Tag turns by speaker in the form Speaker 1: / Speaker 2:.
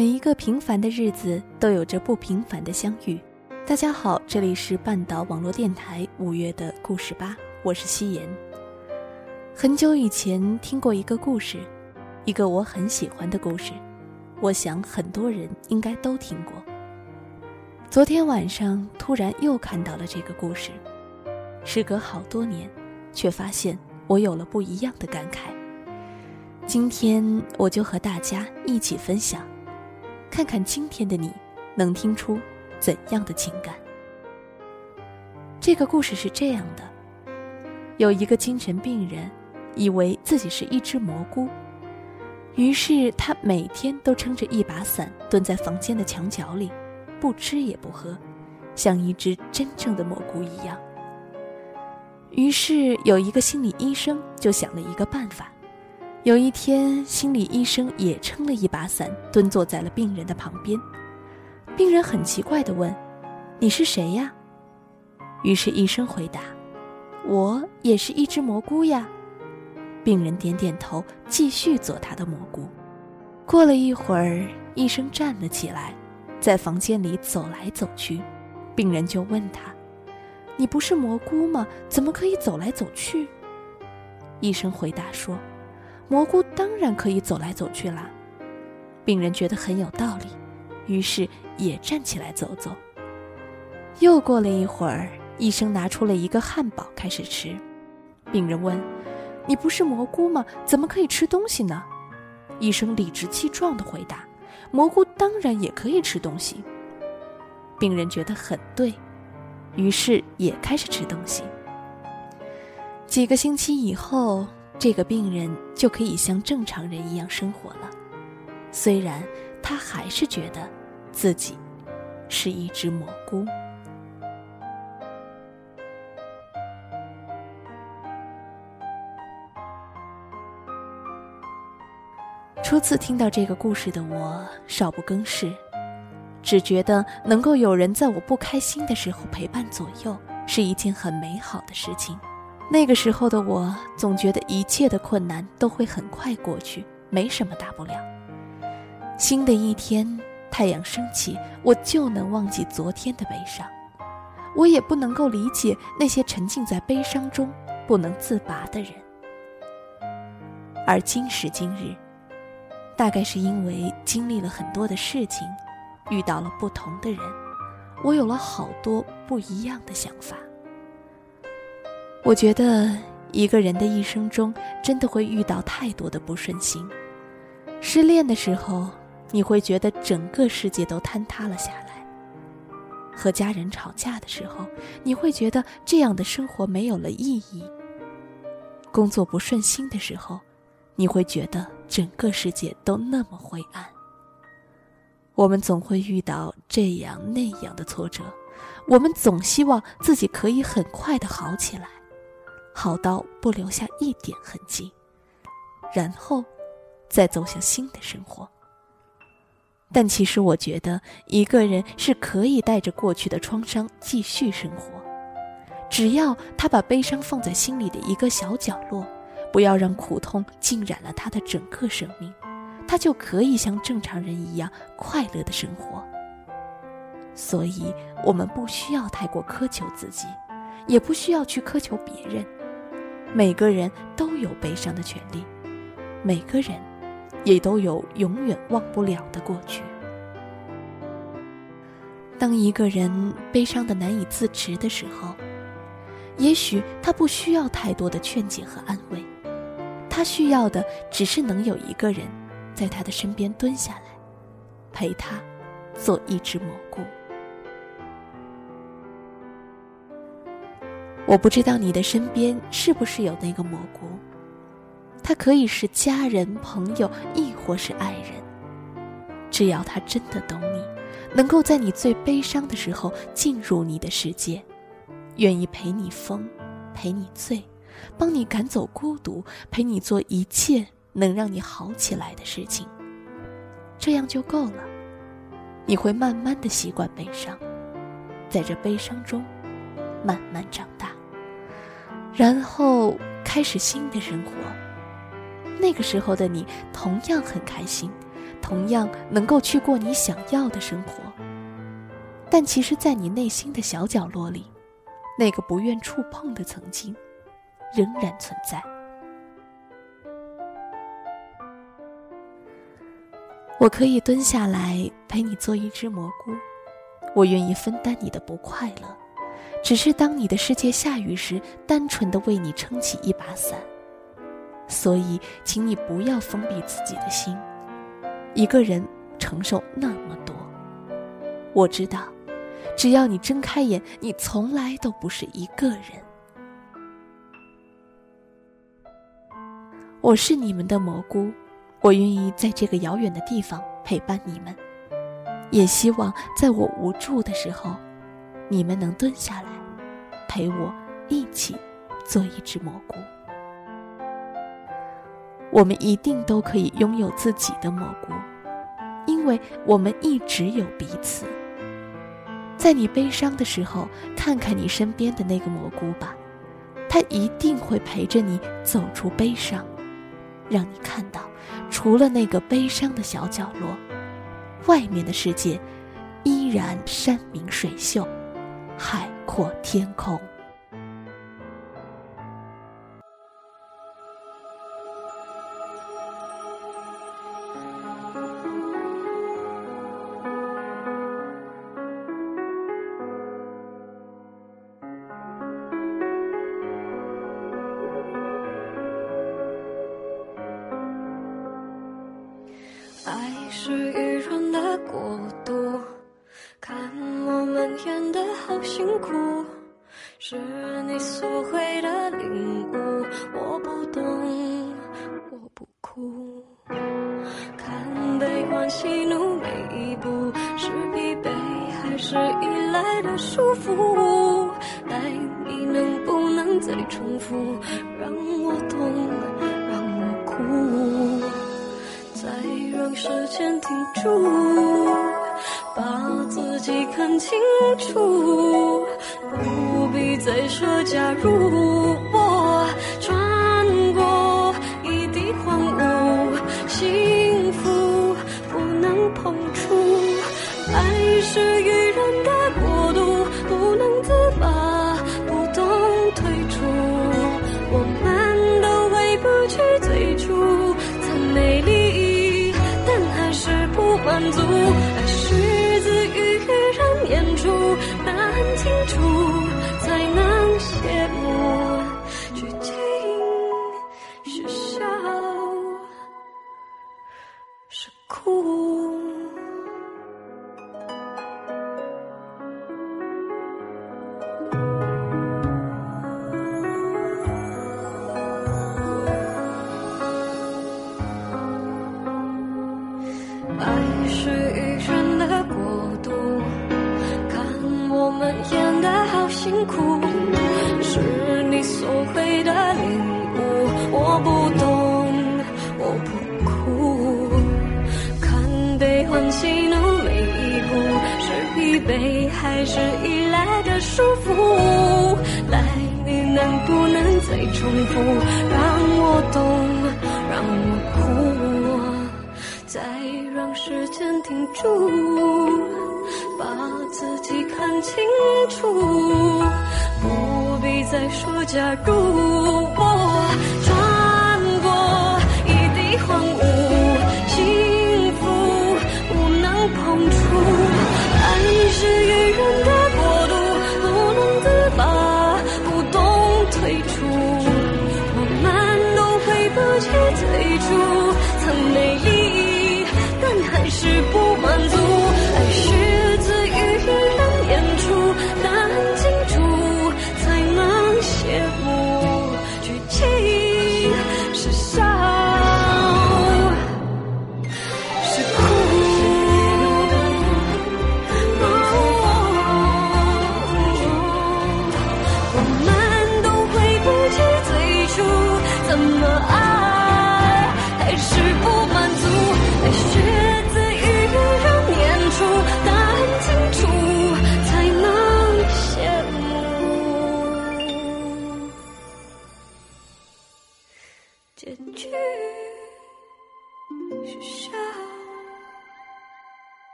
Speaker 1: 每一个平凡的日子都有着不平凡的相遇。大家好，这里是半岛网络电台五月的故事吧，我是夕颜。很久以前听过一个故事，一个我很喜欢的故事，我想很多人应该都听过。昨天晚上突然又看到了这个故事，时隔好多年，却发现我有了不一样的感慨。今天我就和大家一起分享。看看今天的你，能听出怎样的情感？这个故事是这样的：有一个精神病人，以为自己是一只蘑菇，于是他每天都撑着一把伞，蹲在房间的墙角里，不吃也不喝，像一只真正的蘑菇一样。于是有一个心理医生就想了一个办法。有一天，心理医生也撑了一把伞，蹲坐在了病人的旁边。病人很奇怪地问：“你是谁呀？”于是医生回答：“我也是一只蘑菇呀。”病人点点头，继续做他的蘑菇。过了一会儿，医生站了起来，在房间里走来走去。病人就问他：“你不是蘑菇吗？怎么可以走来走去？”医生回答说。蘑菇当然可以走来走去啦。病人觉得很有道理，于是也站起来走走。又过了一会儿，医生拿出了一个汉堡开始吃。病人问：“你不是蘑菇吗？怎么可以吃东西呢？”医生理直气壮地回答：“蘑菇当然也可以吃东西。”病人觉得很对，于是也开始吃东西。几个星期以后。这个病人就可以像正常人一样生活了，虽然他还是觉得自己是一只蘑菇。初次听到这个故事的我，少不更事，只觉得能够有人在我不开心的时候陪伴左右，是一件很美好的事情。那个时候的我，总觉得一切的困难都会很快过去，没什么大不了。新的一天，太阳升起，我就能忘记昨天的悲伤。我也不能够理解那些沉浸在悲伤中不能自拔的人。而今时今日，大概是因为经历了很多的事情，遇到了不同的人，我有了好多不一样的想法。我觉得一个人的一生中，真的会遇到太多的不顺心。失恋的时候，你会觉得整个世界都坍塌了下来；和家人吵架的时候，你会觉得这样的生活没有了意义；工作不顺心的时候，你会觉得整个世界都那么灰暗。我们总会遇到这样那样的挫折，我们总希望自己可以很快的好起来。好到不留下一点痕迹，然后，再走向新的生活。但其实，我觉得一个人是可以带着过去的创伤继续生活，只要他把悲伤放在心里的一个小角落，不要让苦痛浸染了他的整个生命，他就可以像正常人一样快乐的生活。所以，我们不需要太过苛求自己，也不需要去苛求别人。每个人都有悲伤的权利，每个人也都有永远忘不了的过去。当一个人悲伤的难以自持的时候，也许他不需要太多的劝解和安慰，他需要的只是能有一个人，在他的身边蹲下来，陪他，做一只蘑菇。我不知道你的身边是不是有那个蘑菇，他可以是家人、朋友，亦或是爱人，只要他真的懂你。能够在你最悲伤的时候进入你的世界，愿意陪你疯，陪你醉，帮你赶走孤独，陪你做一切能让你好起来的事情，这样就够了。你会慢慢的习惯悲伤，在这悲伤中慢慢长大，然后开始新的生活。那个时候的你同样很开心。同样能够去过你想要的生活，但其实，在你内心的小角落里，那个不愿触碰的曾经，仍然存在。我可以蹲下来陪你做一只蘑菇，我愿意分担你的不快乐，只是当你的世界下雨时，单纯的为你撑起一把伞。所以，请你不要封闭自己的心。一个人承受那么多，我知道，只要你睁开眼，你从来都不是一个人。我是你们的蘑菇，我愿意在这个遥远的地方陪伴你们，也希望在我无助的时候，你们能蹲下来，陪我一起做一只蘑菇。我们一定都可以拥有自己的蘑菇，因为我们一直有彼此。在你悲伤的时候，看看你身边的那个蘑菇吧，它一定会陪着你走出悲伤，让你看到，除了那个悲伤的小角落，外面的世界依然山明水秀，海阔天空。
Speaker 2: 爱是苦，是你所谓的领悟，我不懂，我不哭。看悲欢喜怒每一步，是疲惫还是依赖的束缚？爱你能不能再重复，让我懂，让我哭。再让时间停住，把自己看清楚，不必再说假如。是你所谓的领悟，我不懂，我不哭。看悲欢喜怒每一步，是疲惫还是依赖的束缚？来，你能不能再重复，让我懂，让我哭，再让时间停住。把自己看清楚，不必再说假如我穿过一地荒芜，幸福不能碰触，爱是愚人的国度，不能自拔，不懂退出，我们都会不及退出，曾美丽。